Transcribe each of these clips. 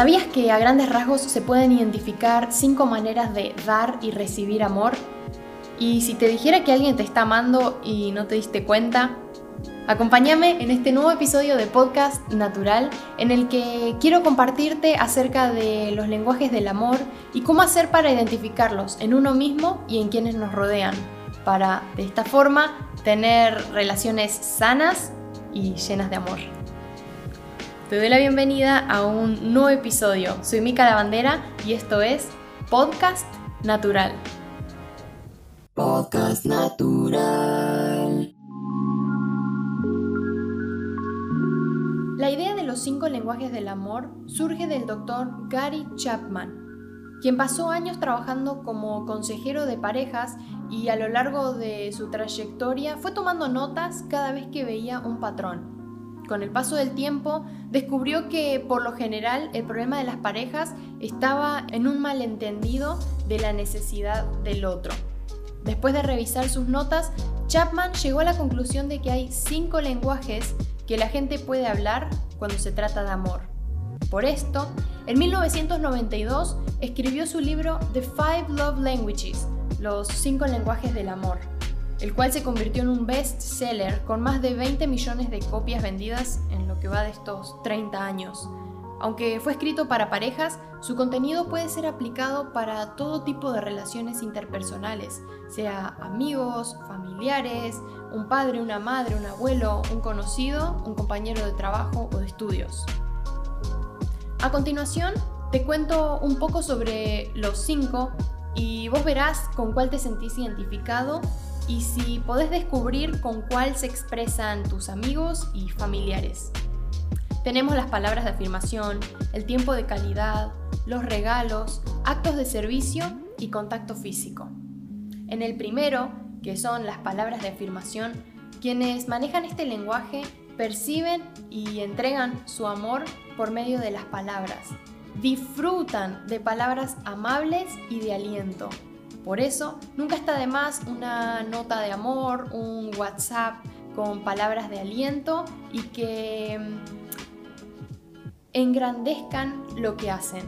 ¿Sabías que a grandes rasgos se pueden identificar cinco maneras de dar y recibir amor? Y si te dijera que alguien te está amando y no te diste cuenta, acompáñame en este nuevo episodio de Podcast Natural en el que quiero compartirte acerca de los lenguajes del amor y cómo hacer para identificarlos en uno mismo y en quienes nos rodean, para de esta forma tener relaciones sanas y llenas de amor. Te doy la bienvenida a un nuevo episodio. Soy Mica Lavandera y esto es Podcast Natural. Podcast Natural. La idea de los cinco lenguajes del amor surge del doctor Gary Chapman, quien pasó años trabajando como consejero de parejas y a lo largo de su trayectoria fue tomando notas cada vez que veía un patrón con el paso del tiempo, descubrió que por lo general el problema de las parejas estaba en un malentendido de la necesidad del otro. Después de revisar sus notas, Chapman llegó a la conclusión de que hay cinco lenguajes que la gente puede hablar cuando se trata de amor. Por esto, en 1992 escribió su libro The Five Love Languages, los cinco lenguajes del amor el cual se convirtió en un best-seller con más de 20 millones de copias vendidas en lo que va de estos 30 años. Aunque fue escrito para parejas, su contenido puede ser aplicado para todo tipo de relaciones interpersonales, sea amigos, familiares, un padre, una madre, un abuelo, un conocido, un compañero de trabajo o de estudios. A continuación, te cuento un poco sobre los cinco y vos verás con cuál te sentís identificado y si podés descubrir con cuál se expresan tus amigos y familiares. Tenemos las palabras de afirmación, el tiempo de calidad, los regalos, actos de servicio y contacto físico. En el primero, que son las palabras de afirmación, quienes manejan este lenguaje perciben y entregan su amor por medio de las palabras. Disfrutan de palabras amables y de aliento, por eso, nunca está de más una nota de amor, un WhatsApp con palabras de aliento y que mm, engrandezcan lo que hacen.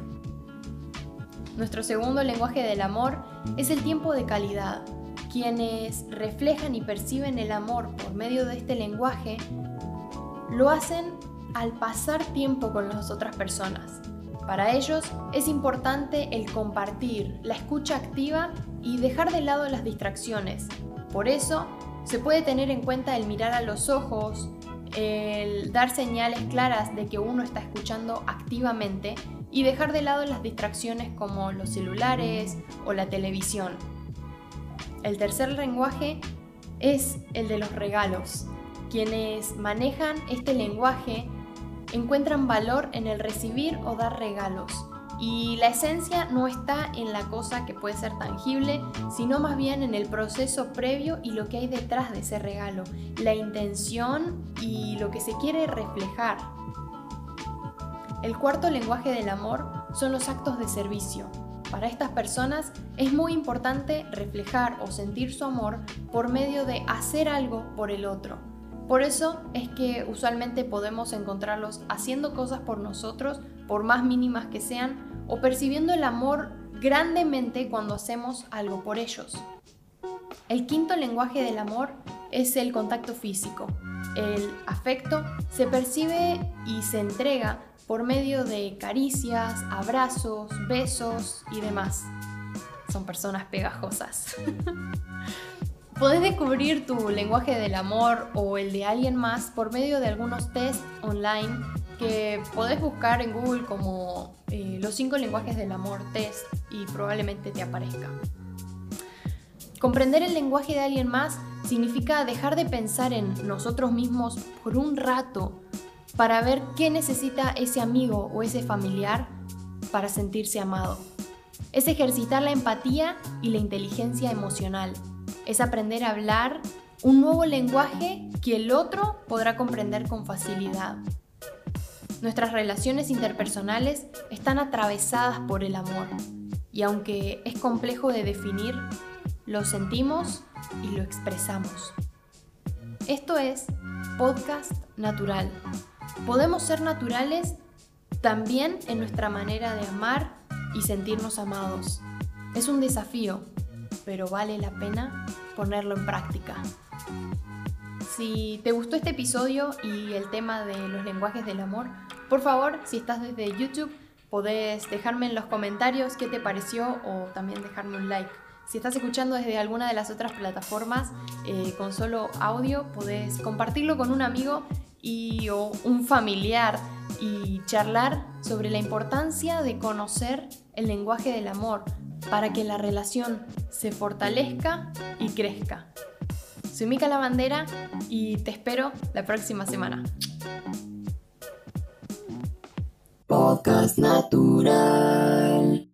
Nuestro segundo lenguaje del amor es el tiempo de calidad. Quienes reflejan y perciben el amor por medio de este lenguaje lo hacen al pasar tiempo con las otras personas. Para ellos es importante el compartir, la escucha activa y dejar de lado las distracciones. Por eso se puede tener en cuenta el mirar a los ojos, el dar señales claras de que uno está escuchando activamente y dejar de lado las distracciones como los celulares o la televisión. El tercer lenguaje es el de los regalos. Quienes manejan este lenguaje encuentran valor en el recibir o dar regalos. Y la esencia no está en la cosa que puede ser tangible, sino más bien en el proceso previo y lo que hay detrás de ese regalo, la intención y lo que se quiere reflejar. El cuarto lenguaje del amor son los actos de servicio. Para estas personas es muy importante reflejar o sentir su amor por medio de hacer algo por el otro, por eso es que usualmente podemos encontrarlos haciendo cosas por nosotros, por más mínimas que sean, o percibiendo el amor grandemente cuando hacemos algo por ellos. El quinto lenguaje del amor es el contacto físico. El afecto se percibe y se entrega por medio de caricias, abrazos, besos y demás. Son personas pegajosas. Podés descubrir tu lenguaje del amor o el de alguien más por medio de algunos tests online que podés buscar en Google como eh, los cinco lenguajes del amor test y probablemente te aparezca. Comprender el lenguaje de alguien más significa dejar de pensar en nosotros mismos por un rato para ver qué necesita ese amigo o ese familiar para sentirse amado. Es ejercitar la empatía y la inteligencia emocional es aprender a hablar un nuevo lenguaje que el otro podrá comprender con facilidad. Nuestras relaciones interpersonales están atravesadas por el amor y aunque es complejo de definir, lo sentimos y lo expresamos. Esto es podcast natural. Podemos ser naturales también en nuestra manera de amar y sentirnos amados. Es un desafío, pero vale la pena ponerlo en práctica. Si te gustó este episodio y el tema de los lenguajes del amor, por favor, si estás desde YouTube, podés dejarme en los comentarios qué te pareció o también dejarme un like. Si estás escuchando desde alguna de las otras plataformas eh, con solo audio, podés compartirlo con un amigo y, o un familiar y charlar sobre la importancia de conocer el lenguaje del amor para que la relación se fortalezca y crezca. Soy Mica Lavandera y te espero la próxima semana. Natural.